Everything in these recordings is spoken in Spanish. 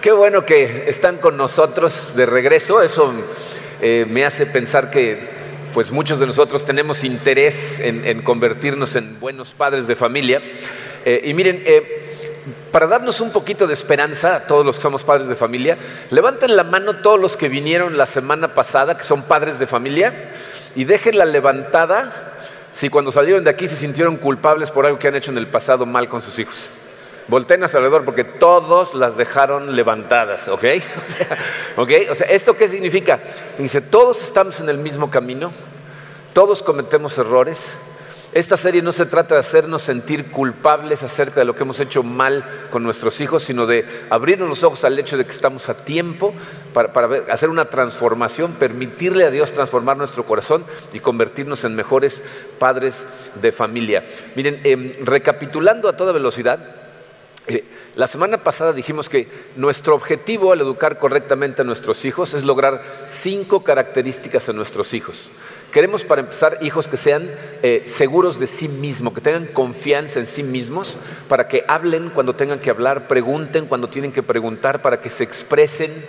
Qué bueno que están con nosotros de regreso. Eso eh, me hace pensar que pues muchos de nosotros tenemos interés en, convertirnos en buenos padres de familia. Eh, y miren, eh, para darnos un poquito de esperanza a todos los que somos padres de familia, levanten la mano todos los que vinieron la semana pasada, que son padres de familia, y déjenla levantada si cuando salieron de aquí se sintieron culpables por algo que han hecho en el pasado mal con sus hijos. Volteen a su alrededor porque todos las dejaron levantadas, ¿ok? O sea, O sea, ¿esto qué significa? Dice, todos estamos en el mismo camino, todos cometemos errores. Esta serie no se trata de hacernos sentir culpables acerca de lo que hemos hecho mal con nuestros hijos, sino de abrirnos los ojos al hecho de que estamos a tiempo para, hacer una transformación, permitirle a Dios transformar nuestro corazón y convertirnos en mejores padres de familia. Miren, em, recapitulando a toda velocidad, eh, la semana pasada dijimos que nuestro objetivo al educar correctamente a nuestros hijos es lograr cinco características en nuestros hijos. Queremos, para empezar, hijos que sean eh, seguros de sí mismos, que tengan confianza en sí mismos, para que hablen cuando tengan que hablar, pregunten cuando tienen que preguntar, para que se expresen,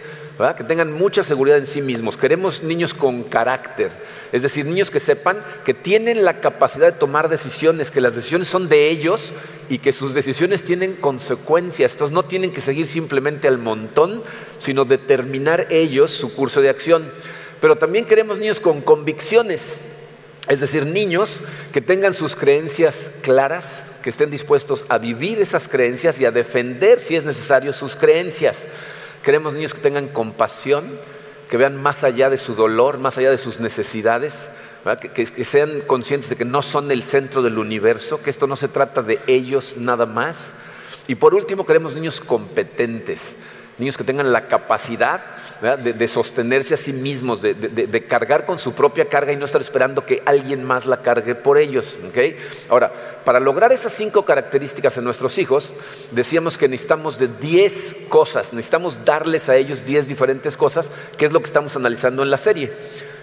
que tengan mucha seguridad en sí mismos. Queremos niños con carácter, es decir, niños que sepan que tienen la capacidad de tomar decisiones, que las decisiones son de ellos y que sus decisiones tienen consecuencias. Estos no tienen que seguir simplemente al montón, sino determinar ellos su curso de acción. Pero también queremos niños con convicciones, es decir, niños que tengan sus creencias claras, que estén dispuestos a vivir esas creencias y a defender, si es necesario, sus creencias. Queremos niños que tengan compasión, que vean más allá de su dolor, más allá de sus necesidades, que, sean conscientes de que no son el centro del universo, que esto no se trata de ellos nada más. Y por último, queremos niños competentes, niños que tengan la capacidad de, sostenerse a sí mismos, de, cargar con su propia carga y no estar esperando que alguien más la cargue por ellos. Ahora, para lograr esas cinco características en nuestros hijos, decíamos que necesitamos de diez cosas, necesitamos darles a ellos diez diferentes cosas, que es lo que estamos analizando en la serie.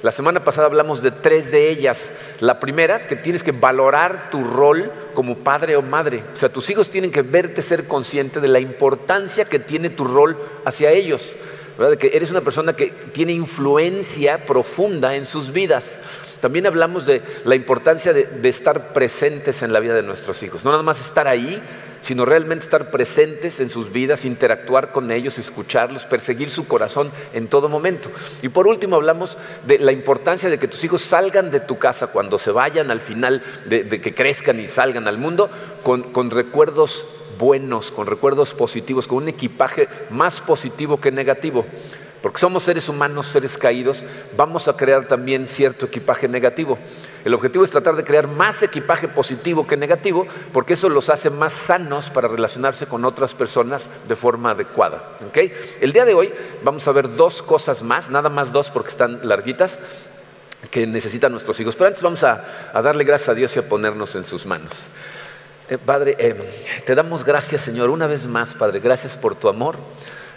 La semana pasada hablamos de tres de ellas. La primera, que tienes que valorar tu rol como padre o madre. O sea, tus hijos tienen que verte ser consciente de la importancia que tiene tu rol hacia ellos de que eres una persona que tiene influencia profunda en sus vidas. También hablamos de la importancia de, estar presentes en la vida de nuestros hijos. No nada más estar ahí, sino realmente estar presentes en sus vidas, interactuar con ellos, escucharlos, perseguir su corazón en todo momento. Y por último hablamos de la importancia de que tus hijos salgan de tu casa cuando se vayan al final, de, que crezcan y salgan al mundo con, recuerdos buenos, con recuerdos positivos, con un equipaje más positivo que negativo. Porque somos seres humanos, seres caídos, vamos a crear también cierto equipaje negativo. El objetivo es tratar de crear más equipaje positivo que negativo, porque eso los hace más sanos para relacionarse con otras personas de forma adecuada. El día de hoy vamos a ver dos cosas más, nada más dos porque están larguitas, que necesitan nuestros hijos. Pero antes vamos a darle gracias a Dios y a ponernos en sus manos. Eh, padre, eh, te damos gracias, Señor, una vez más, Padre, gracias por tu amor,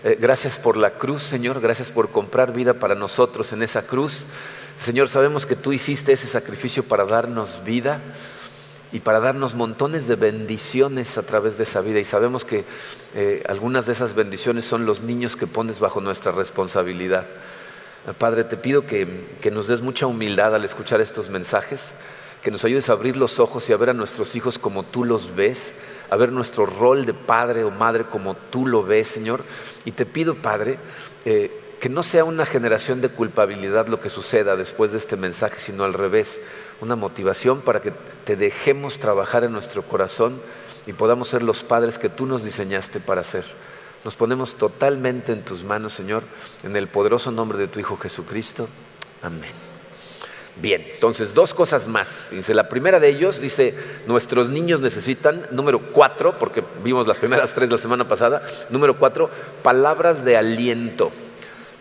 eh, gracias por la cruz, Señor, gracias por comprar vida para nosotros en esa cruz. Señor, sabemos que tú hiciste ese sacrificio para darnos vida y para darnos montones de bendiciones a través de esa vida. Y sabemos que algunas de esas bendiciones son los niños que pones bajo nuestra responsabilidad. Padre, te pido que nos des mucha humildad al escuchar estos mensajes que nos ayudes a abrir los ojos y a ver a nuestros hijos como tú los ves, a ver nuestro rol de padre o madre como tú lo ves, Señor. Y te pido, Padre, eh, que no sea una generación de culpabilidad lo que suceda después de este mensaje, sino al revés, una motivación para que te dejemos trabajar en nuestro corazón y podamos ser los padres que tú nos diseñaste para ser. Nos ponemos totalmente en tus manos, Señor, en el poderoso nombre de tu Hijo Jesucristo. Amén. Bien, entonces dos cosas más. la primera de ellos dice, nuestros niños necesitan, número cuatro, porque vimos las primeras tres la semana pasada, número cuatro, palabras de aliento.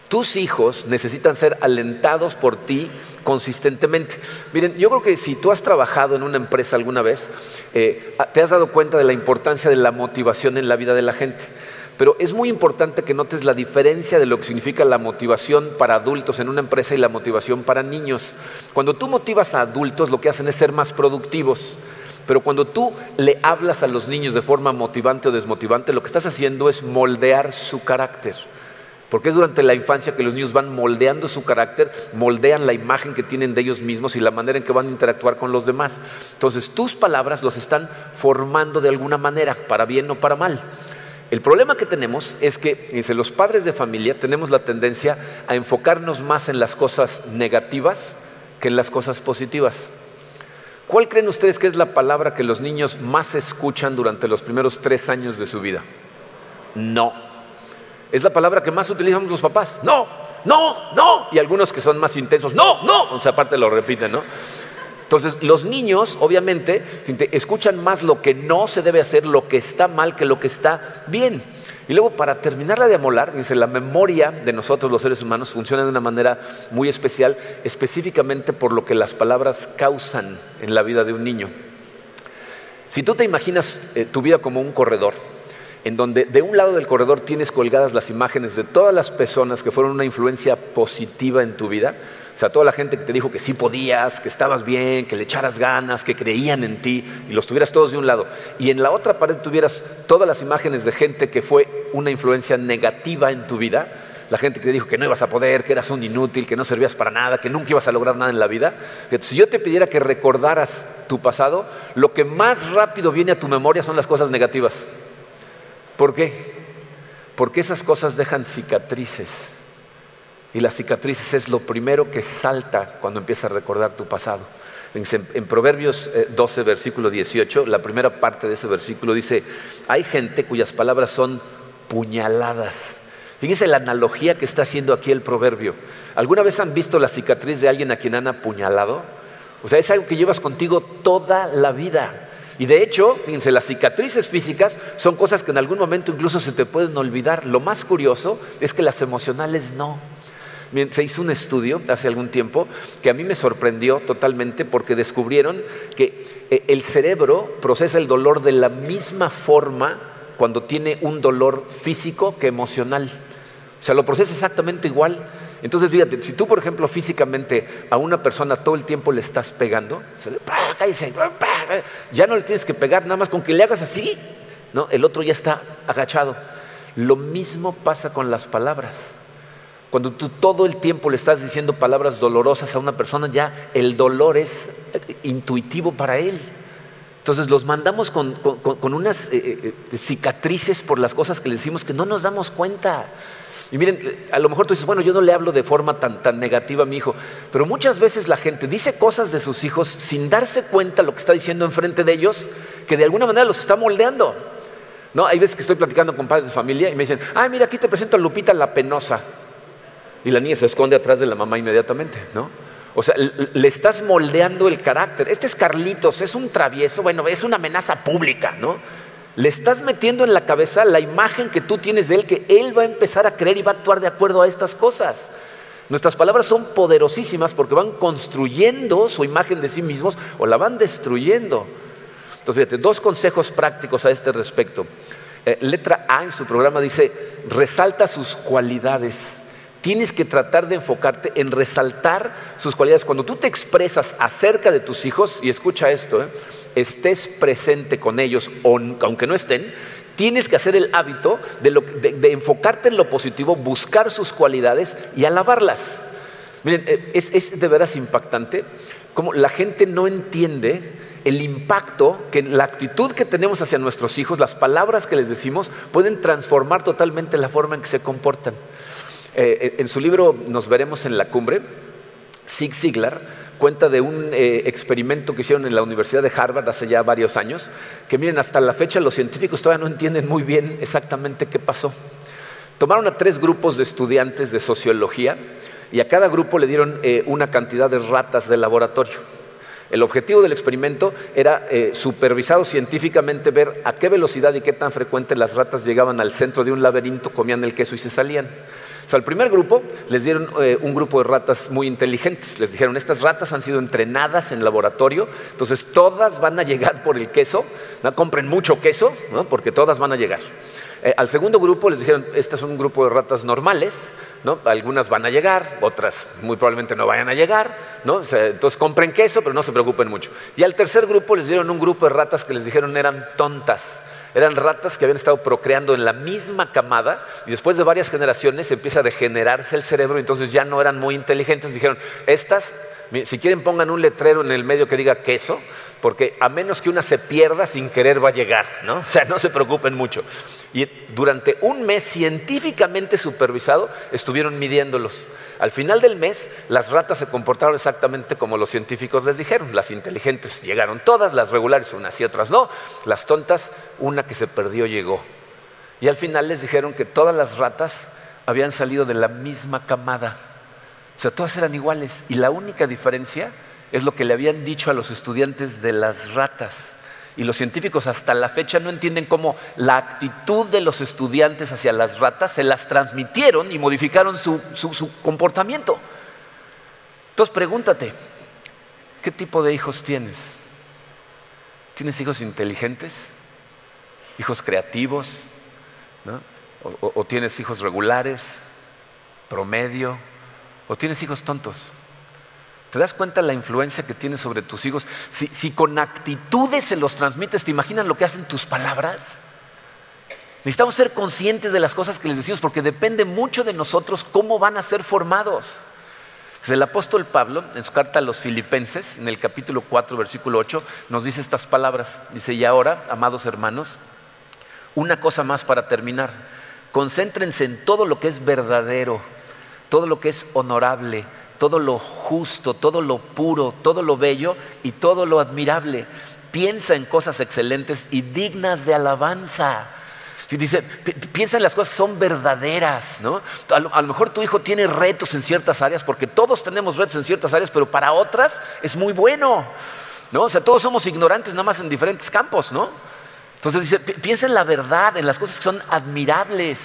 Tus hijos necesitan ser alentados por ti consistentemente. Miren, yo creo que si tú has trabajado en una empresa alguna vez, eh, te has dado cuenta de la importancia de la motivación en la vida de la gente. Pero es muy importante que notes la diferencia de lo que significa la motivación para adultos en una empresa y la motivación para niños. Cuando tú motivas a adultos, lo que hacen es ser más productivos. Pero cuando tú le hablas a los niños de forma motivante o desmotivante, lo que estás haciendo es moldear su carácter. Porque es durante la infancia que los niños van moldeando su carácter, moldean la imagen que tienen de ellos mismos y la manera en que van a interactuar con los demás. Entonces tus palabras los están formando de alguna manera, para bien o para mal. El problema que tenemos es que entre los padres de familia tenemos la tendencia a enfocarnos más en las cosas negativas que en las cosas positivas. ¿Cuál creen ustedes que es la palabra que los niños más escuchan durante los primeros tres años de su vida? No. Es la palabra que más utilizamos los papás. No, no, no. Y algunos que son más intensos, no, no. O sea, aparte lo repiten, ¿no? Entonces, los niños, obviamente, escuchan más lo que no se debe hacer, lo que está mal, que lo que está bien. Y luego, para terminarla de amolar, dice, la memoria de nosotros los seres humanos funciona de una manera muy especial, específicamente por lo que las palabras causan en la vida de un niño. Si tú te imaginas eh, tu vida como un corredor, en donde de un lado del corredor tienes colgadas las imágenes de todas las personas que fueron una influencia positiva en tu vida, o sea, toda la gente que te dijo que sí podías, que estabas bien, que le echaras ganas, que creían en ti, y los tuvieras todos de un lado. Y en la otra pared tuvieras todas las imágenes de gente que fue una influencia negativa en tu vida. La gente que te dijo que no ibas a poder, que eras un inútil, que no servías para nada, que nunca ibas a lograr nada en la vida. Si yo te pidiera que recordaras tu pasado, lo que más rápido viene a tu memoria son las cosas negativas. ¿Por qué? Porque esas cosas dejan cicatrices. Y las cicatrices es lo primero que salta cuando empiezas a recordar tu pasado. En, Proverbios 12, eh, versículo 18, la primera parte de ese versículo dice, hay gente cuyas palabras son puñaladas. Fíjense la analogía que está haciendo aquí el proverbio. ¿Alguna vez han visto la cicatriz de alguien a quien han apuñalado? O sea, es algo que llevas contigo toda la vida. Y de hecho, fíjense, las cicatrices físicas son cosas que en algún momento incluso se te pueden olvidar. Lo más curioso es que las emocionales no se hizo un estudio hace algún tiempo que a mí me sorprendió totalmente porque descubrieron que eh, el cerebro procesa el dolor de la misma forma cuando tiene un dolor físico que emocional. O sea, lo procesa exactamente igual. Entonces, fíjate, si tú, por ejemplo, físicamente a una persona todo el tiempo le estás pegando, ya no le tienes que pegar, nada más con que le hagas así, ¿no? el otro ya está agachado. Lo mismo pasa con las palabras. Cuando tú todo el tiempo le estás diciendo palabras dolorosas a una persona, ya el dolor es intuitivo para él. Entonces los mandamos con, unas eh, eh, eh, cicatrices por las cosas que le decimos que no nos damos cuenta. Y miren, a lo mejor tú dices, bueno, yo no le hablo de forma tan, tan negativa a mi hijo, pero muchas veces la gente dice cosas de sus hijos sin darse cuenta lo que está diciendo enfrente de ellos, que de alguna manera los está moldeando. ¿No? Hay veces que estoy platicando con padres de familia y me dicen, ay, mira, aquí te presento a Lupita la penosa y la niña se esconde atrás de la mamá inmediatamente, ¿no? O sea, le estás moldeando el carácter. Este es Carlitos, es un travieso, bueno, es una amenaza pública, ¿no? Le estás metiendo en la cabeza la imagen que tú tienes de él, que él va a empezar a creer y va a actuar de acuerdo a estas cosas. Nuestras palabras son poderosísimas porque van construyendo su imagen de sí mismos o la van destruyendo. Entonces, fíjate, dos consejos prácticos a este respecto. Eh, letra A en su programa dice, resalta sus cualidades tienes que tratar de enfocarte en resaltar sus cualidades. Cuando tú te expresas acerca de tus hijos, y escucha esto, ¿eh? Estés presente con ellos, aunque no estén, tienes que hacer el hábito de, enfocarte en lo positivo, buscar sus cualidades y alabarlas. Miren, eh, es, de veras impactante como la gente no entiende el impacto que la actitud que tenemos hacia nuestros hijos, las palabras que les decimos, pueden transformar totalmente la forma en que se comportan. Eh, en su libro Nos veremos en la cumbre, Zig Ziglar cuenta de un eh, experimento que hicieron en la Universidad de Harvard hace ya varios años, que miren, hasta la fecha los científicos todavía no entienden muy bien exactamente qué pasó. Tomaron a tres grupos de estudiantes de sociología y a cada grupo le dieron eh, una cantidad de ratas de laboratorio. El objetivo del experimento era supervisado científicamente ver a qué velocidad y qué tan frecuente las ratas llegaban al centro de un laberinto, comían el queso y se salían. O sea, al primer grupo les dieron eh, un grupo de ratas muy inteligentes. Les dijeron, estas ratas han sido entrenadas en laboratorio, entonces todas van a llegar por el queso, ¿no? compren mucho queso, ¿no? porque todas van a llegar. Eh, al segundo grupo les dijeron, este es un grupo de ratas normales, ¿no? Algunas van a llegar, otras muy probablemente no vayan a llegar, ¿no? entonces compren queso, pero no se preocupen mucho. Y al tercer grupo les dieron un grupo de ratas que les dijeron eran tontas. Eran ratas que habían estado procreando en la misma camada y después de varias generaciones empieza a degenerarse el cerebro entonces ya no eran muy inteligentes. Dijeron, estas, si quieren pongan un letrero en el medio que diga queso, porque a menos que una se pierda sin querer va a llegar, ¿no? O sea, no se preocupen mucho. Y durante un mes científicamente supervisado estuvieron midiéndolos. Al final del mes, las ratas se comportaron exactamente como los científicos les dijeron. Las inteligentes llegaron todas, las regulares unas y otras no. Las tontas, una que se perdió llegó. Y al final les dijeron que todas las ratas habían salido de la misma camada. O sea, todas eran iguales. Y la única diferencia es lo que le habían dicho a los estudiantes de las ratas. Y los científicos hasta la fecha no entienden cómo la actitud de los estudiantes hacia las ratas se las transmitieron y modificaron su, comportamiento. Entonces pregúntate, ¿qué tipo de hijos tienes? ¿Tienes hijos inteligentes? ¿Hijos creativos? o tienes hijos regulares? ¿Promedio? ¿O tienes hijos tontos? ¿Te das cuenta la influencia que tienes sobre tus hijos? Si, con actitudes se los transmites, ¿te imaginas lo que hacen tus palabras? Necesitamos ser conscientes de las cosas que les decimos porque depende mucho de nosotros cómo van a ser formados. El apóstol Pablo, en su carta a los filipenses, en el capítulo 4, versículo 8, nos dice estas palabras. Dice, y ahora, amados hermanos, una cosa más para terminar. Concéntrense en todo lo que es verdadero, todo lo que es honorable, todo lo justo, todo lo puro, todo lo bello y todo lo admirable. Piensa en cosas excelentes y dignas de alabanza. Y dice, piensa en las cosas que son verdaderas, ¿no? A lo, mejor tu hijo tiene retos en ciertas áreas, porque todos tenemos retos en ciertas áreas, pero para otras es muy bueno, ¿no? O sea, todos somos ignorantes nada más en diferentes campos, ¿no? Entonces dice, piensa en la verdad, en las cosas que son admirables.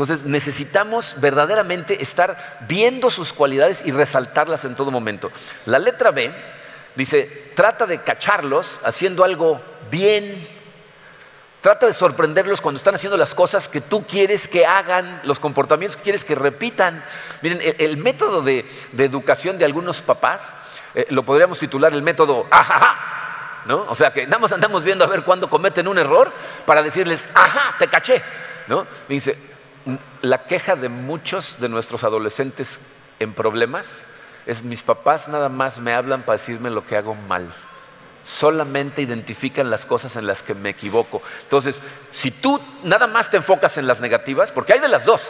Entonces necesitamos verdaderamente estar viendo sus cualidades y resaltarlas en todo momento. La letra B dice, trata de cacharlos haciendo algo bien. Trata de sorprenderlos cuando están haciendo las cosas que tú quieres que hagan, los comportamientos que quieres que repitan. Miren, el, método de, educación de algunos papás eh, lo podríamos titular el método ajaja. ¿no? O sea que andamos viendo a ver cuándo cometen un error para decirles, ajá, te caché. ¿no? Me dice, la queja de muchos de nuestros adolescentes en problemas es mis papás nada más me hablan para decirme lo que hago mal. Solamente identifican las cosas en las que me equivoco. Entonces, si tú nada más te enfocas en las negativas, porque hay de las dos,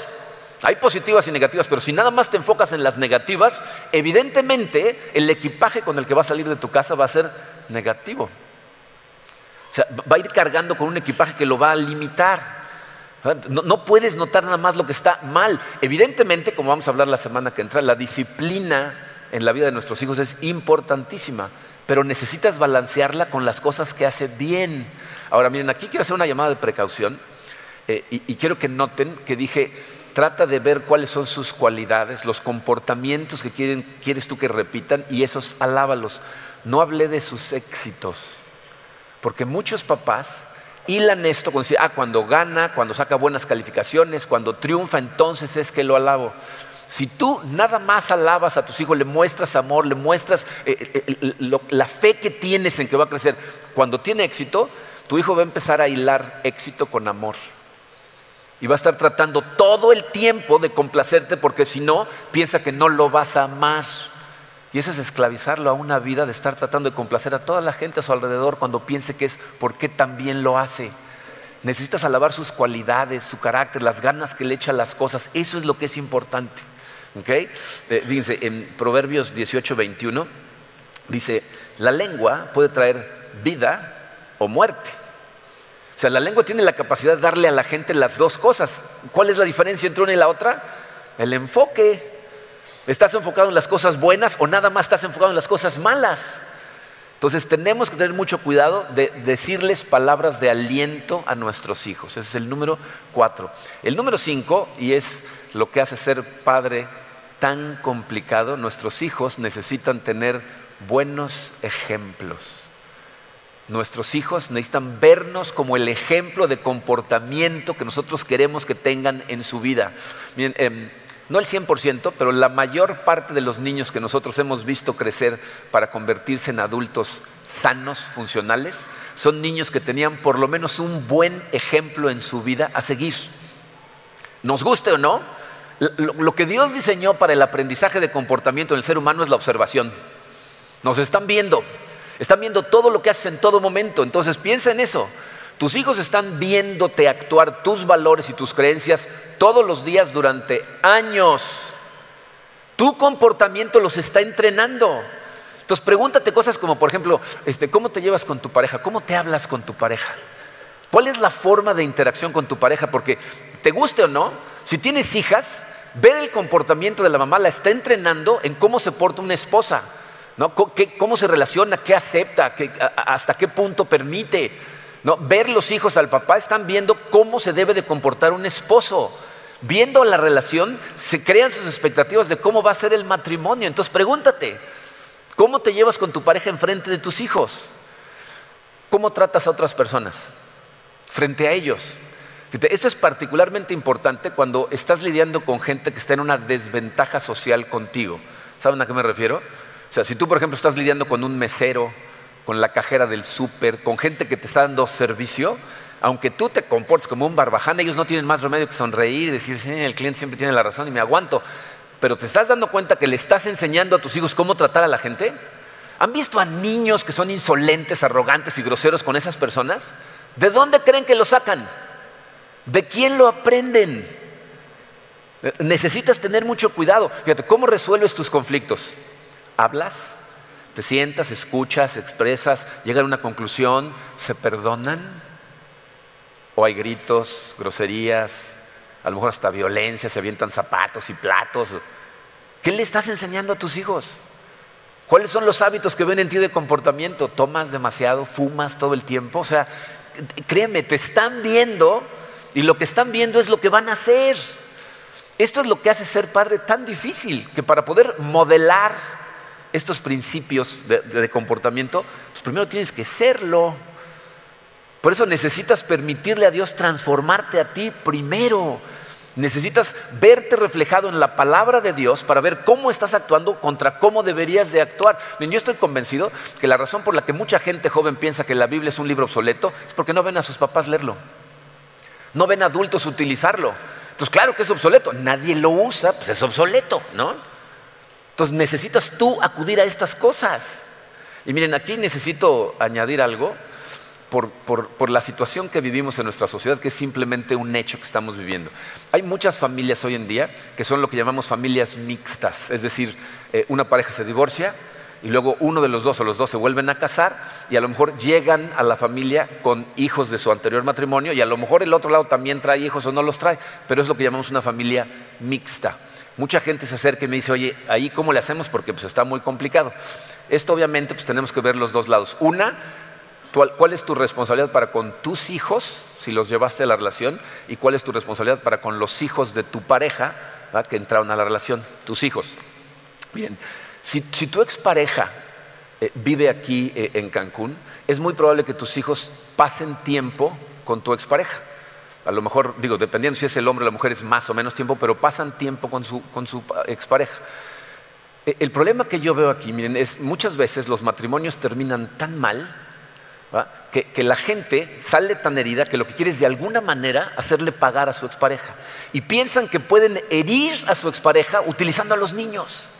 hay positivas y negativas, pero si nada más te enfocas en las negativas, evidentemente el equipaje con el que va a salir de tu casa va a ser negativo. O sea, va a ir cargando con un equipaje que lo va a limitar. No, puedes notar nada más lo que está mal. Evidentemente, como vamos a hablar la semana que entra, la disciplina en la vida de nuestros hijos es importantísima, pero necesitas balancearla con las cosas que hace bien. Ahora, miren, aquí quiero hacer una llamada de precaución eh, y, quiero que noten que dije, trata de ver cuáles son sus cualidades, los comportamientos que quieres tú que repitan y esos alábalos. No hablé de sus éxitos, porque muchos papás hilan esto ah, cuando gana, cuando saca buenas calificaciones, cuando triunfa, entonces es que lo alabo. Si tú nada más alabas a tus hijos, le muestras amor, le muestras eh, eh, la fe que tienes en que va a crecer, cuando tiene éxito, tu hijo va a empezar a hilar éxito con amor. Y va a estar tratando todo el tiempo de complacerte porque si no, piensa que no lo vas a amar. Y eso es esclavizarlo a una vida de estar tratando de complacer a toda la gente a su alrededor cuando piense que es porque también lo hace. Necesitas alabar sus cualidades, su carácter, las ganas que le echa a las cosas. Eso es lo que es importante. ¿Okay? Eh, fíjense, en Proverbios 18, 21 dice, la lengua puede traer vida o muerte. O sea, la lengua tiene la capacidad de darle a la gente las dos cosas. ¿Cuál es la diferencia entre una y la otra? El enfoque. ¿Estás enfocado en las cosas buenas o nada más estás enfocado en las cosas malas? Entonces tenemos que tener mucho cuidado de decirles palabras de aliento a nuestros hijos. Ese es el número cuatro. El número cinco, y es lo que hace ser padre tan complicado, nuestros hijos necesitan tener buenos ejemplos. Nuestros hijos necesitan vernos como el ejemplo de comportamiento que nosotros queremos que tengan en su vida. Miren, em, no el 100%, pero la mayor parte de los niños que nosotros hemos visto crecer para convertirse en adultos sanos, funcionales, son niños que tenían por lo menos un buen ejemplo en su vida a seguir. Nos guste o no, lo que Dios diseñó para el aprendizaje de comportamiento en el ser humano es la observación. Nos están viendo, están viendo todo lo que haces en todo momento, entonces piensa en eso. Tus hijos están viéndote actuar tus valores y tus creencias todos los días durante años. Tu comportamiento los está entrenando. Entonces pregúntate cosas como, por ejemplo, este, ¿cómo te llevas con tu pareja? ¿Cómo te hablas con tu pareja? ¿Cuál es la forma de interacción con tu pareja? Porque te guste o no, si tienes hijas, ver el comportamiento de la mamá la está entrenando en cómo se porta una esposa, ¿no? ¿Cómo se relaciona? ¿Qué acepta? ¿Hasta qué punto permite? ¿No? Ver los hijos al papá están viendo cómo se debe de comportar un esposo. Viendo la relación, se crean sus expectativas de cómo va a ser el matrimonio. Entonces pregúntate, ¿cómo te llevas con tu pareja enfrente de tus hijos? ¿Cómo tratas a otras personas frente a ellos? Esto es particularmente importante cuando estás lidiando con gente que está en una desventaja social contigo. ¿Saben a qué me refiero? O sea, si tú, por ejemplo, estás lidiando con un mesero, con la cajera del súper, con gente que te está dando servicio, aunque tú te comportes como un barbaján, ellos no tienen más remedio que sonreír y decir, sí, el cliente siempre tiene la razón y me aguanto. Pero ¿te estás dando cuenta que le estás enseñando a tus hijos cómo tratar a la gente? ¿Han visto a niños que son insolentes, arrogantes y groseros con esas personas? ¿De dónde creen que lo sacan? ¿De quién lo aprenden? Necesitas tener mucho cuidado. Fíjate, ¿cómo resuelves tus conflictos? ¿Hablas? Te sientas, escuchas, expresas, llegan a una conclusión, se perdonan. O hay gritos, groserías, a lo mejor hasta violencia, se avientan zapatos y platos. ¿Qué le estás enseñando a tus hijos? ¿Cuáles son los hábitos que ven en ti de comportamiento? ¿Tomas demasiado? ¿Fumas todo el tiempo? O sea, créeme, te están viendo y lo que están viendo es lo que van a hacer. Esto es lo que hace ser padre tan difícil, que para poder modelar estos principios de, comportamiento, pues primero tienes que serlo. Por eso necesitas permitirle a Dios transformarte a ti primero. Necesitas verte reflejado en la palabra de Dios para ver cómo estás actuando contra cómo deberías de actuar. yo estoy convencido que la razón por la que mucha gente joven piensa que la Biblia es un libro obsoleto es porque no ven a sus papás leerlo. No ven adultos utilizarlo. Entonces, claro que es obsoleto. Nadie lo usa, pues es obsoleto, ¿no? Entonces necesitas tú acudir a estas cosas. Y miren, aquí necesito añadir algo por, la situación que vivimos en nuestra sociedad, que es simplemente un hecho que estamos viviendo. Hay muchas familias hoy en día que son lo que llamamos familias mixtas, es decir, eh, una pareja se divorcia y luego uno de los dos o los dos se vuelven a casar y a lo mejor llegan a la familia con hijos de su anterior matrimonio y a lo mejor el otro lado también trae hijos o no los trae, pero es lo que llamamos una familia mixta mucha gente se acerca y me dice, oye, ahí cómo le hacemos porque pues está muy complicado. Esto obviamente pues tenemos que ver los dos lados. Una, ¿cuál es tu responsabilidad para con tus hijos, si los llevaste a la relación? ¿Y cuál es tu responsabilidad para con los hijos de tu pareja que entraron a la relación? Tus hijos. Miren, si, tu expareja eh, vive aquí eh, en Cancún, es muy probable que tus hijos pasen tiempo con tu expareja a lo mejor, digo, dependiendo si es el hombre o la mujer, es más o menos tiempo, pero pasan tiempo con su, con su expareja. E, el problema que yo veo aquí, miren, es muchas veces los matrimonios terminan tan mal que, que, la gente sale tan herida que lo que quiere es de alguna manera hacerle pagar a su expareja. Y piensan que pueden herir a su expareja utilizando a los niños.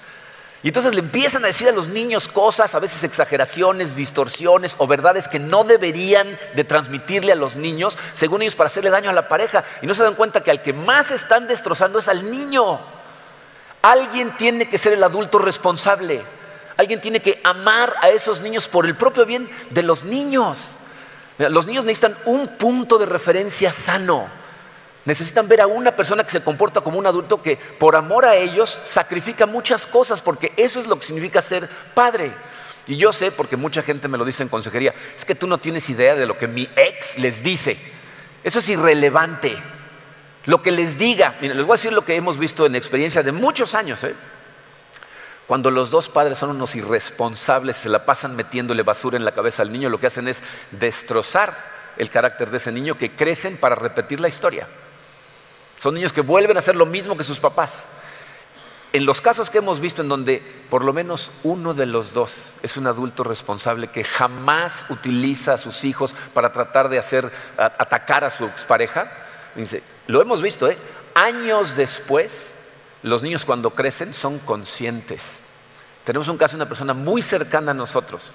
Y entonces le empiezan a decir a los niños cosas, a veces exageraciones, distorsiones o verdades que no deberían de transmitirle a los niños, según ellos, para hacerle daño a la pareja. Y no se dan cuenta que al que más están destrozando es al niño. Alguien tiene que ser el adulto responsable. Alguien tiene que amar a esos niños por el propio bien de los niños. Los niños necesitan un punto de referencia sano. Necesitan ver a una persona que se comporta como un adulto que por amor a ellos sacrifica muchas cosas, porque eso es lo que significa ser padre. Y yo sé, porque mucha gente me lo dice en consejería, es que tú no tienes idea de lo que mi ex les dice. Eso es irrelevante. Lo que les diga, miren, les voy a decir lo que hemos visto en experiencia de muchos años. ¿eh? Cuando los dos padres son unos irresponsables, se la pasan metiéndole basura en la cabeza al niño, lo que hacen es destrozar el carácter de ese niño que crecen para repetir la historia. Son niños que vuelven a hacer lo mismo que sus papás. en los casos que hemos visto en donde por lo menos uno de los dos es un adulto responsable que jamás utiliza a sus hijos para tratar de hacer atacar a su expareja, dice, lo hemos visto, ¿eh? años después, los niños cuando crecen son conscientes. Tenemos un caso de una persona muy cercana a nosotros,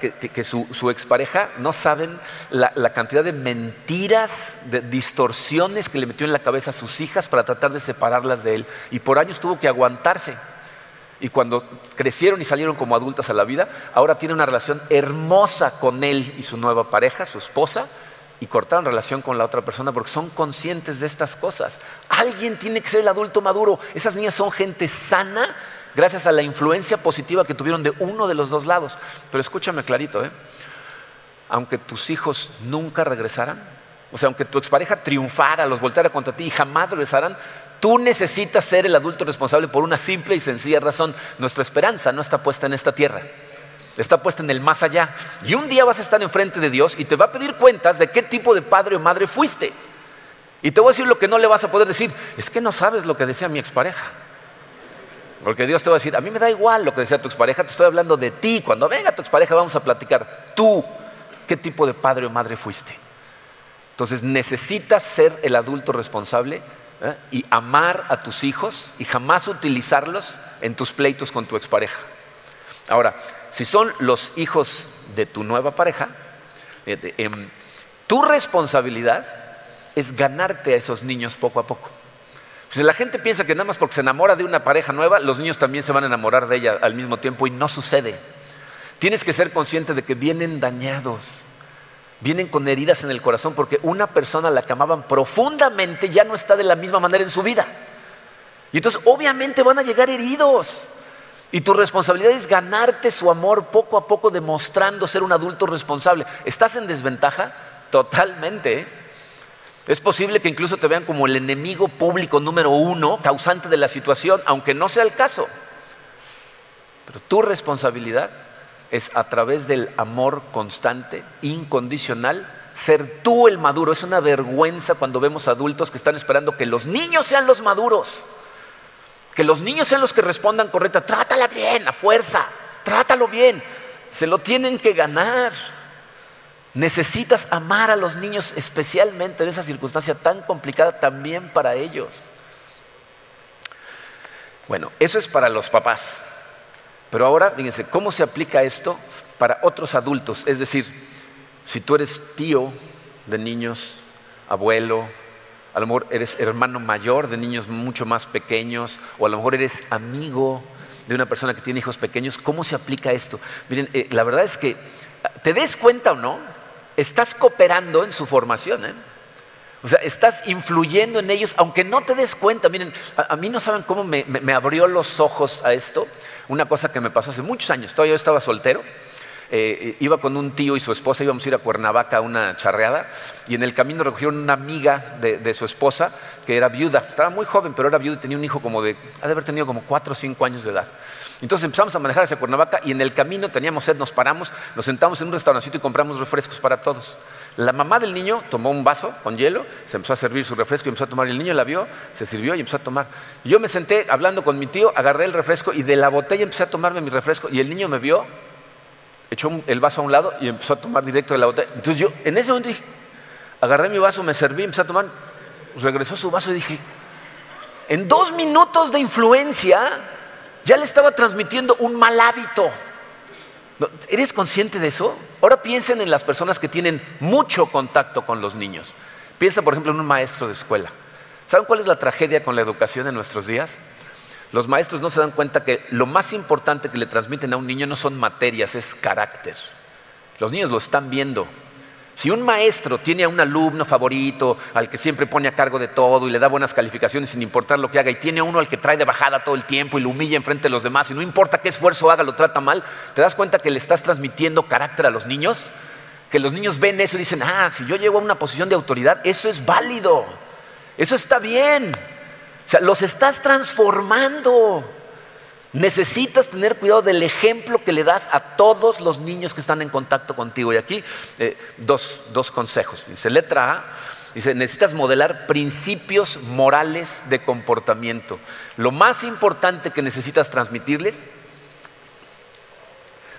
que, su, expareja no saben la, la, cantidad de mentiras, de distorsiones que le metió en la cabeza a sus hijas para tratar de separarlas de él. Y por años tuvo que aguantarse. Y cuando crecieron y salieron como adultas a la vida, ahora tiene una relación hermosa con él y su nueva pareja, su esposa, y cortaron relación con la otra persona porque son conscientes de estas cosas. Alguien tiene que ser el adulto maduro. Esas niñas son gente sana gracias a la influencia positiva que tuvieron de uno de los dos lados. Pero escúchame clarito, ¿eh? aunque tus hijos nunca regresaran, o sea, aunque tu expareja triunfara, los volteara contra ti y jamás regresaran, tú necesitas ser el adulto responsable por una simple y sencilla razón. Nuestra esperanza no está puesta en esta tierra, está puesta en el más allá. Y un día vas a estar enfrente de Dios y te va a pedir cuentas de qué tipo de padre o madre fuiste. Y te voy a decir lo que no le vas a poder decir, es que no sabes lo que decía mi expareja. Porque Dios te va a decir, a mí me da igual lo que decía tu expareja, te estoy hablando de ti. Cuando venga tu expareja vamos a platicar, tú, ¿qué tipo de padre o madre fuiste? Entonces necesitas ser el adulto responsable ¿eh? y amar a tus hijos y jamás utilizarlos en tus pleitos con tu expareja. Ahora, si son los hijos de tu nueva pareja, em, tu responsabilidad es ganarte a esos niños poco a poco. Si la gente piensa que nada más porque se enamora de una pareja nueva, los niños también se van a enamorar de ella al mismo tiempo y no sucede. Tienes que ser consciente de que vienen dañados, vienen con heridas en el corazón porque una persona a la que amaban profundamente ya no está de la misma manera en su vida. Y entonces obviamente van a llegar heridos. Y tu responsabilidad es ganarte su amor poco a poco demostrando ser un adulto responsable. ¿Estás en desventaja? Totalmente. ¿eh? Es posible que incluso te vean como el enemigo público número uno, causante de la situación, aunque no sea el caso. Pero tu responsabilidad es a través del amor constante, incondicional, ser tú el maduro. Es una vergüenza cuando vemos adultos que están esperando que los niños sean los maduros, que los niños sean los que respondan correcta. Trátala bien, a fuerza, trátalo bien. Se lo tienen que ganar. Necesitas amar a los niños, especialmente en esa circunstancia tan complicada también para ellos. Bueno, eso es para los papás. Pero ahora, fíjense, ¿cómo se aplica esto para otros adultos? Es decir, si tú eres tío de niños, abuelo, a lo mejor eres hermano mayor de niños mucho más pequeños, o a lo mejor eres amigo de una persona que tiene hijos pequeños, ¿cómo se aplica esto? Miren, eh, la verdad es que, ¿te des cuenta o no? Estás cooperando en su formación. ¿eh? O sea, estás influyendo en ellos, aunque no te des cuenta. Miren, a, mí no saben cómo me, abrió los ojos a esto. Una cosa que me pasó hace muchos años. Todavía yo estaba soltero. Eh, iba con un tío y su esposa, íbamos a ir a Cuernavaca a una charreada y en el camino recogieron una amiga de, su esposa que era viuda, estaba muy joven, pero era viuda y tenía un hijo como de, ha de haber tenido como cuatro o cinco años de edad. Entonces empezamos a manejar hacia Cuernavaca y en el camino teníamos sed, nos paramos, nos sentamos en un restaurancito y compramos refrescos para todos. La mamá del niño tomó un vaso con hielo, se empezó a servir su refresco y empezó a tomar. El niño la vio, se sirvió y empezó a tomar. yo me senté hablando con mi tío, agarré el refresco y de la botella empecé a tomarme mi refresco. Y el niño me vio, echó el vaso a un lado y empezó a tomar directo de la botella. Entonces yo, en ese momento dije, agarré mi vaso, me serví, empecé a tomar, regresó su vaso y dije, en dos minutos de influencia, ya le estaba transmitiendo un mal hábito. ¿Eres consciente de eso? Ahora piensen en las personas que tienen mucho contacto con los niños. Piensa, por ejemplo, en un maestro de escuela. ¿Saben cuál es la tragedia con la educación en nuestros días? Los maestros no se dan cuenta que lo más importante que le transmiten a un niño no son materias, es carácter. Los niños lo están viendo. Si un maestro tiene a un alumno favorito, al que siempre pone a cargo de todo y le da buenas calificaciones sin importar lo que haga, y tiene a uno al que trae de bajada todo el tiempo y lo humilla enfrente de los demás, y no importa qué esfuerzo haga, lo trata mal, ¿te das cuenta que le estás transmitiendo carácter a los niños? Que los niños ven eso y dicen, ah, si yo llego a una posición de autoridad, eso es válido, eso está bien. O sea, los estás transformando. Necesitas tener cuidado del ejemplo que le das a todos los niños que están en contacto contigo. Y aquí eh, dos, consejos. Dice, letra A, Dice, necesitas modelar principios morales de comportamiento. Lo más importante que necesitas transmitirles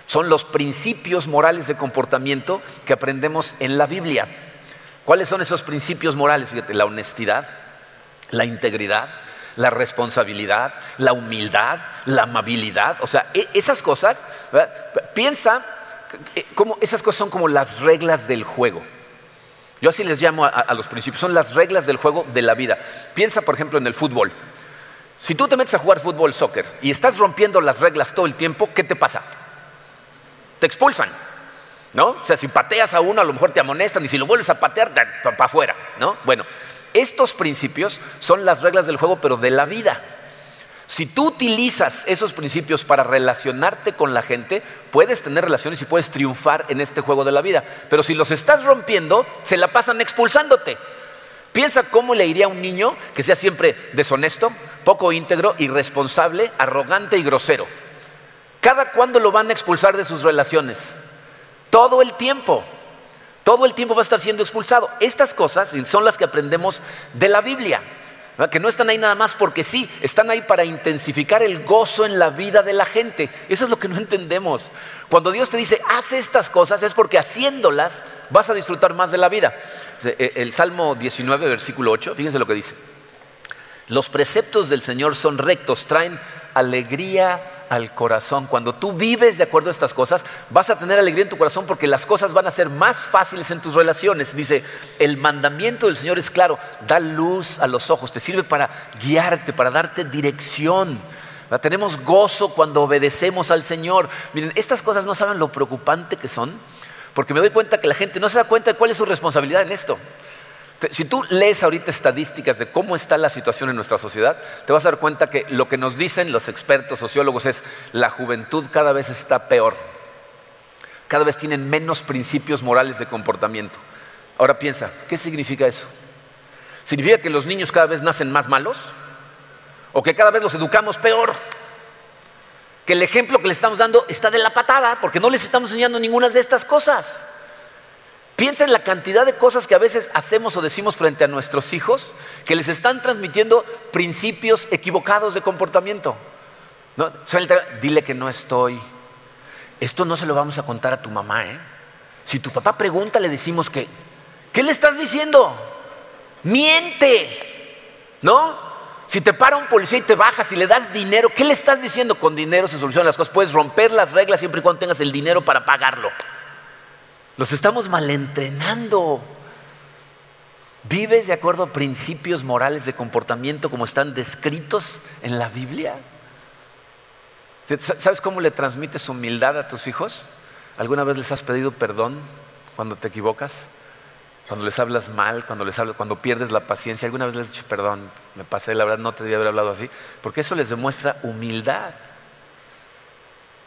son los principios morales de comportamiento que aprendemos en la Biblia. ¿Cuáles son esos principios morales? Fíjate, la honestidad, la integridad, la responsabilidad, la humildad, la amabilidad. O sea, e, esas cosas, piensa como esas cosas son como las reglas del juego. Yo así les llamo a, los principios, son las reglas del juego de la vida. Piensa, por ejemplo, en el fútbol. Si tú te metes a jugar fútbol, soccer, y estás rompiendo las reglas todo el tiempo, ¿qué te pasa? Te expulsan, ¿no? O sea, si pateas a uno, a lo mejor te amonestan, y si lo vuelves a patear, para afuera, ¿no? Bueno, estos principios son las reglas del juego, pero de la vida. Si tú utilizas esos principios para relacionarte con la gente, puedes tener relaciones y puedes triunfar en este juego de la vida. Pero si los estás rompiendo, se la pasan expulsándote. Piensa cómo le iría a un niño que sea siempre deshonesto, poco íntegro, irresponsable, arrogante y grosero. ¿Cada cuándo lo van a expulsar de sus relaciones? Todo el tiempo. Todo el tiempo va a estar siendo expulsado. Estas cosas son las que aprendemos de la Biblia que no están ahí nada más porque sí, están ahí para intensificar el gozo en la vida de la gente. Eso es lo que no entendemos. Cuando Dios te dice, haz estas cosas, es porque haciéndolas vas a disfrutar más de la vida. E, el Salmo 19, versículo 8, fíjense lo que dice. Los preceptos del Señor son rectos, traen alegría al corazón. Cuando tú vives de acuerdo a estas cosas, vas a tener alegría en tu corazón porque las cosas van a ser más fáciles en tus relaciones. Dice, el mandamiento del Señor es claro, da luz a los ojos, te sirve para guiarte, para darte dirección. Tenemos gozo cuando obedecemos al Señor. Miren, estas cosas no saben lo preocupante que son, porque me doy cuenta que la gente no se da cuenta de cuál es su responsabilidad en esto. Si tú lees ahorita estadísticas de cómo está la situación en nuestra sociedad, te vas a dar cuenta que lo que nos dicen los expertos sociólogos es la juventud cada vez está peor. Cada vez tienen menos principios morales de comportamiento. Ahora piensa, ¿qué significa eso? ¿Significa que los niños cada vez nacen más malos? ¿O que cada vez los educamos peor? Que el ejemplo que les estamos dando está de la patada porque no les estamos enseñando ninguna de estas cosas. Piensa en la cantidad de cosas que a veces hacemos o decimos frente a nuestros hijos que les están transmitiendo principios equivocados de comportamiento. ¿No? Dile que no estoy. Esto no se lo vamos a contar a tu mamá. ¿eh? Si tu papá pregunta, le decimos que, ¿qué le estás diciendo? Miente. ¿No? Si te para un policía y te bajas y le das dinero, ¿qué le estás diciendo? Con dinero se solucionan las cosas. Puedes romper las reglas siempre y cuando tengas el dinero para pagarlo. Los estamos malentrenando. ¿Vives de acuerdo a principios morales de comportamiento como están descritos en la Biblia? ¿Sabes cómo le transmites humildad a tus hijos? ¿Alguna vez les has pedido perdón cuando te equivocas? Cuando les hablas mal, cuando les hablas, cuando pierdes la paciencia, alguna vez les has dicho perdón, me pasé, la verdad no te debía haber hablado así, porque eso les demuestra humildad.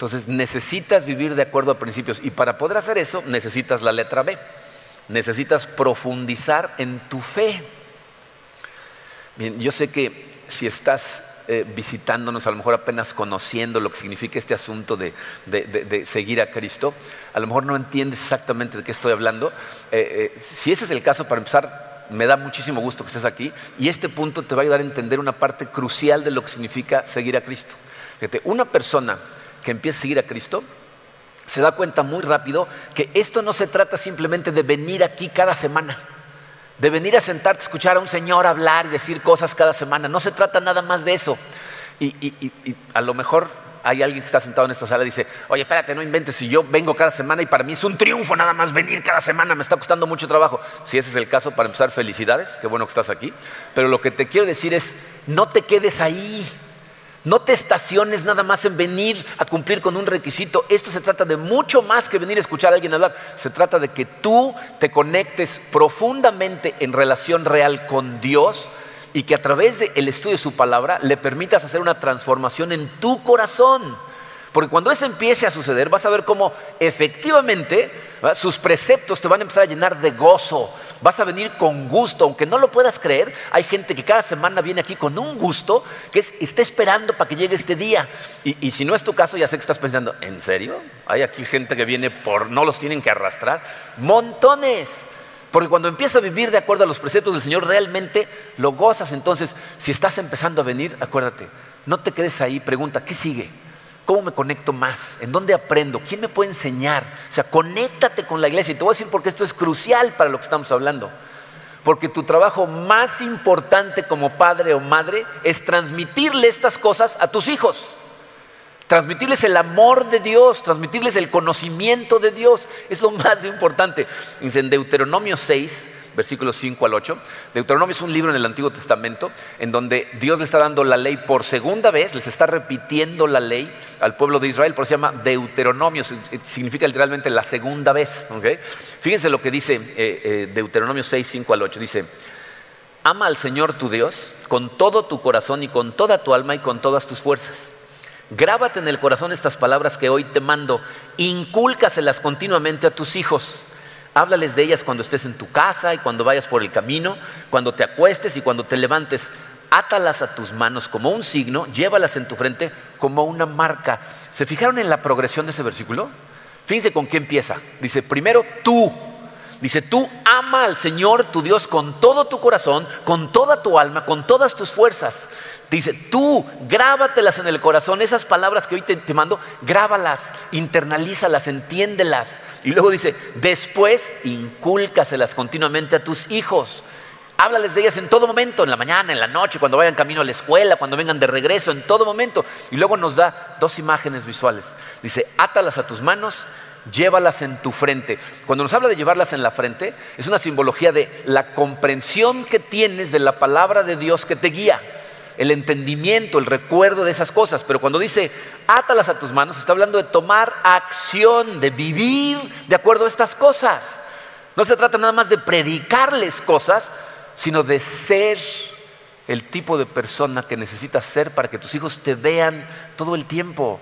Entonces necesitas vivir de acuerdo a principios y para poder hacer eso necesitas la letra B. Necesitas profundizar en tu fe. Bien, yo sé que si estás eh, visitándonos, a lo mejor apenas conociendo lo que significa este asunto de, seguir a Cristo, a lo mejor no entiendes exactamente de qué estoy hablando. Eh, eh, si ese es el caso, para empezar, me da muchísimo gusto que estés aquí y este punto te va a ayudar a entender una parte crucial de lo que significa seguir a Cristo. Fíjate, una persona que empieza a seguir a Cristo, se da cuenta muy rápido que esto no se trata simplemente de venir aquí cada semana, de venir a sentarte a escuchar a un señor hablar y decir cosas cada semana. No se trata nada más de eso. Y, a lo mejor hay alguien que está sentado en esta sala y dice, oye, espérate, no inventes, si yo vengo cada semana y para mí es un triunfo nada más venir cada semana, me está costando mucho trabajo. Si ese es el caso, para empezar, felicidades, qué bueno que estás aquí. Pero lo que te quiero decir es, no te quedes ahí. No te estaciones nada más en venir a cumplir con un requisito. Esto se trata de mucho más que venir a escuchar a alguien hablar. Se trata de que tú te conectes profundamente en relación real con Dios y que a través del estudio de su palabra le permitas hacer una transformación en tu corazón. Porque cuando eso empiece a suceder, vas a ver cómo efectivamente sus preceptos te van a empezar a llenar de gozo, Vas a venir con gusto, aunque no lo puedas creer. Hay gente que cada semana viene aquí con un gusto que está esperando para que llegue este día. Y, si no es tu caso, ya sé que estás pensando, ¿en serio? Hay aquí gente que viene por, no los tienen que arrastrar. Montones. Porque cuando empiezas a vivir de acuerdo a los preceptos del Señor, realmente lo gozas. Entonces, si estás empezando a venir, acuérdate, no te quedes ahí, pregunta, ¿qué sigue? ¿Cómo me conecto más? ¿En dónde aprendo? ¿Quién me puede enseñar? O sea, conéctate con la iglesia. Y te voy a decir porque esto es crucial para lo que estamos hablando. Porque tu trabajo más importante como padre o madre es transmitirle estas cosas a tus hijos transmitirles el amor de Dios, transmitirles el conocimiento de Dios. Es lo más importante. Dice en Deuteronomio 6, versículos 5 al 8. Deuteronomio es un libro en el Antiguo Testamento en donde Dios le está dando la ley por segunda vez, les está repitiendo la ley al pueblo de Israel, por eso se llama Deuteronomio, significa literalmente la segunda vez. Fíjense lo que dice eh, eh, Deuteronomio 6, 5 al 8. Dice, ama al Señor tu Dios con todo tu corazón y con toda tu alma y con todas tus fuerzas. Grábate en el corazón estas palabras que hoy te mando, incúlcaselas continuamente a tus hijos. Háblales de ellas cuando estés en tu casa y cuando vayas por el camino, cuando te acuestes y cuando te levantes. Átalas a tus manos como un signo, llévalas en tu frente como una marca. ¿Se fijaron en la progresión de ese versículo? Fíjense con qué empieza. Dice, primero tú. Dice, tú ama al Señor tu Dios con todo tu corazón, con toda tu alma, con todas tus fuerzas. Dice, tú grábatelas en el corazón, esas palabras que hoy te, mando, grábalas, internalízalas, entiéndelas. Y luego dice, después incúlcaselas continuamente a tus hijos. Háblales de ellas en todo momento, en la mañana, en la noche, cuando vayan camino a la escuela, cuando vengan de regreso, en todo momento. Y luego nos da dos imágenes visuales. Dice, átalas a tus manos, llévalas en tu frente. Cuando nos habla de llevarlas en la frente, es una simbología de la comprensión que tienes de la palabra de Dios que te guía el entendimiento, el recuerdo de esas cosas. Pero cuando dice, átalas a tus manos, está hablando de tomar acción, de vivir de acuerdo a estas cosas. No se trata nada más de predicarles cosas, sino de ser el tipo de persona que necesitas ser para que tus hijos te vean todo el tiempo.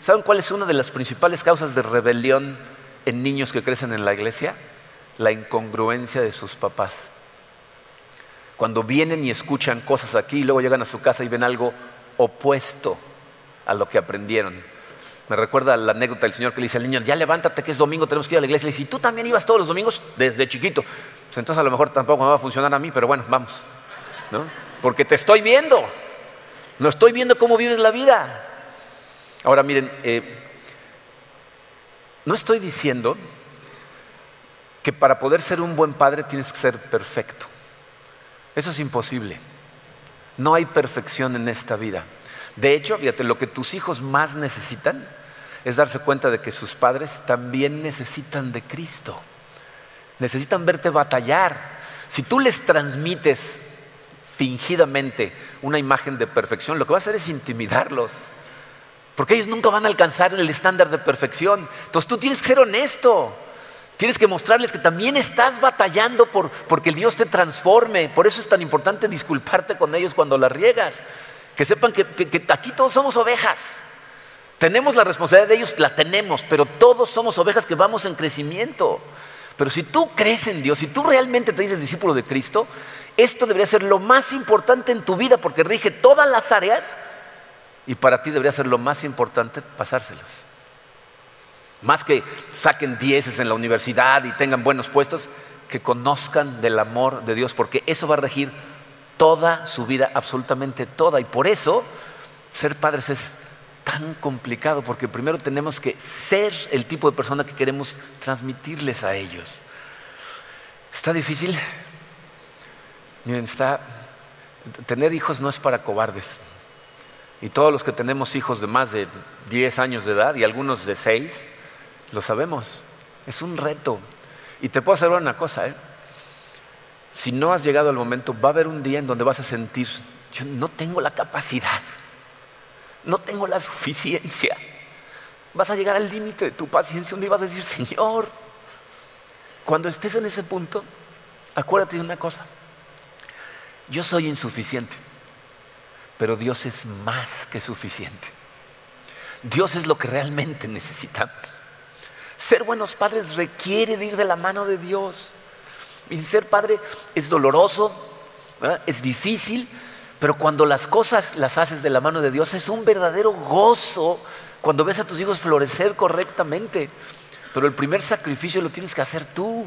¿Saben cuál es una de las principales causas de rebelión en niños que crecen en la iglesia? La incongruencia de sus papás cuando vienen y escuchan cosas aquí y luego llegan a su casa y ven algo opuesto a lo que aprendieron. Me recuerda la anécdota del Señor que le dice al niño, ya levántate que es domingo, tenemos que ir a la iglesia. Y le dice, tú también ibas todos los domingos desde chiquito. Pues entonces a lo mejor tampoco me va a funcionar a mí, pero bueno, vamos. ¿no? Porque te estoy viendo. No estoy viendo cómo vives la vida. Ahora miren, eh, no estoy diciendo que para poder ser un buen padre tienes que ser perfecto. Eso es imposible. No hay perfección en esta vida. De hecho, fíjate, lo que tus hijos más necesitan es darse cuenta de que sus padres también necesitan de Cristo. Necesitan verte batallar. Si tú les transmites fingidamente una imagen de perfección, lo que va a hacer es intimidarlos. Porque ellos nunca van a alcanzar el estándar de perfección. Entonces tú tienes que ser honesto. Tienes que mostrarles que también estás batallando por porque el Dios te transforme. Por eso es tan importante disculparte con ellos cuando la riegas. Que sepan que, que aquí todos somos ovejas. Tenemos la responsabilidad de ellos, la tenemos, pero todos somos ovejas que vamos en crecimiento. Pero si tú crees en Dios, si tú realmente te dices discípulo de Cristo, esto debería ser lo más importante en tu vida porque rige todas las áreas y para ti debería ser lo más importante pasárselos. Más que saquen dieces en la universidad y tengan buenos puestos, que conozcan del amor de Dios, porque eso va a regir toda su vida, absolutamente toda. Y por eso ser padres es tan complicado, porque primero tenemos que ser el tipo de persona que queremos transmitirles a ellos. ¿Está difícil? Miren, está... Tener hijos no es para cobardes. Y todos los que tenemos hijos de más de 10 años de edad y algunos de 6, lo sabemos. Es un reto. Y te puedo asegurar una cosa, ¿eh? Si no has llegado al momento, va a haber un día en donde vas a sentir, yo no tengo la capacidad, no tengo la suficiencia. Vas a llegar al límite de tu paciencia un día vas a decir, Señor, cuando estés en ese punto, acuérdate de una cosa, yo soy insuficiente, pero Dios es más que suficiente. Dios es lo que realmente necesitamos. Ser buenos padres requiere de ir de la mano de Dios. Y ser padre es doloroso, es difícil, pero cuando las cosas las haces de la mano de Dios es un verdadero gozo cuando ves a tus hijos florecer correctamente. Pero el primer sacrificio lo tienes que hacer tú.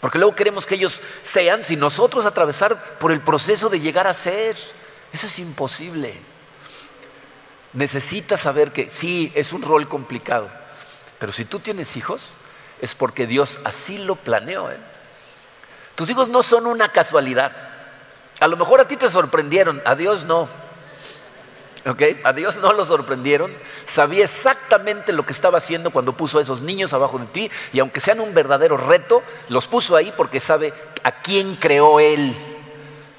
Porque luego queremos que ellos sean sin nosotros atravesar por el proceso de llegar a ser. Eso es imposible. Necesitas saber que sí, es un rol complicado. Pero si tú tienes hijos, es porque Dios así lo planeó. ¿eh? Tus hijos no son una casualidad. A lo mejor a ti te sorprendieron, a Dios no. ¿Ok? A Dios no lo sorprendieron. Sabía exactamente lo que estaba haciendo cuando puso a esos niños abajo de ti. Y aunque sean un verdadero reto, los puso ahí porque sabe a quién creó Él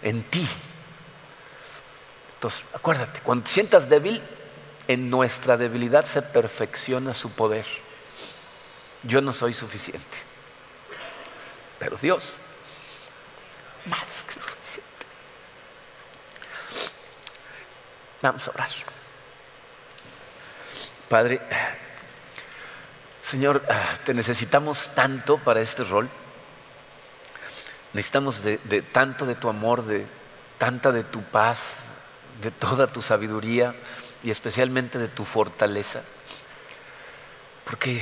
en ti. Entonces, acuérdate, cuando te sientas débil, en nuestra debilidad se perfecciona su poder. Yo no soy suficiente. Pero Dios, más que suficiente. Vamos a orar. Padre, Señor, te necesitamos tanto para este rol. Necesitamos de, de, tanto de tu amor, de tanta de tu paz, de toda tu sabiduría y especialmente de tu fortaleza. Porque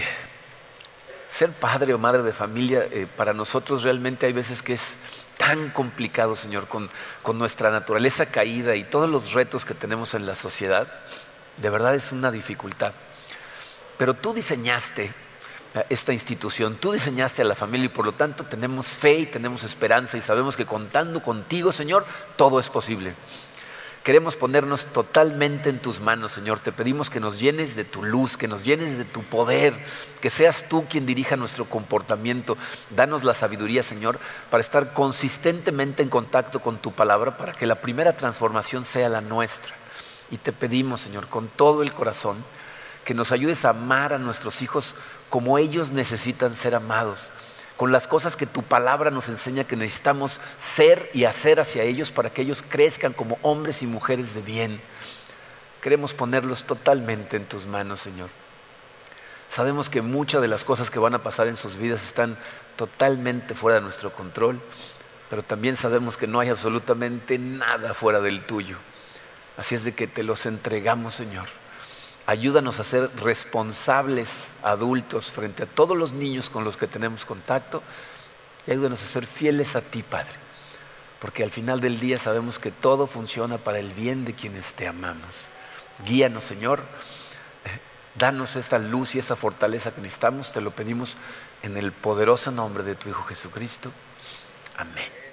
ser padre o madre de familia eh, para nosotros realmente hay veces que es tan complicado, Señor, con, con nuestra naturaleza caída y todos los retos que tenemos en la sociedad. De verdad es una dificultad. Pero tú diseñaste esta institución, tú diseñaste a la familia y por lo tanto tenemos fe y tenemos esperanza y sabemos que contando contigo, Señor, todo es posible. Queremos ponernos totalmente en tus manos, Señor. Te pedimos que nos llenes de tu luz, que nos llenes de tu poder, que seas tú quien dirija nuestro comportamiento. Danos la sabiduría, Señor, para estar consistentemente en contacto con tu palabra, para que la primera transformación sea la nuestra. Y te pedimos, Señor, con todo el corazón, que nos ayudes a amar a nuestros hijos como ellos necesitan ser amados con las cosas que tu palabra nos enseña que necesitamos ser y hacer hacia ellos para que ellos crezcan como hombres y mujeres de bien. Queremos ponerlos totalmente en tus manos, Señor. Sabemos que muchas de las cosas que van a pasar en sus vidas están totalmente fuera de nuestro control, pero también sabemos que no hay absolutamente nada fuera del tuyo. Así es de que te los entregamos, Señor. Ayúdanos a ser responsables adultos frente a todos los niños con los que tenemos contacto y ayúdanos a ser fieles a ti, Padre. Porque al final del día sabemos que todo funciona para el bien de quienes te amamos. Guíanos, Señor. Danos esta luz y esa fortaleza que necesitamos. Te lo pedimos en el poderoso nombre de tu Hijo Jesucristo. Amén.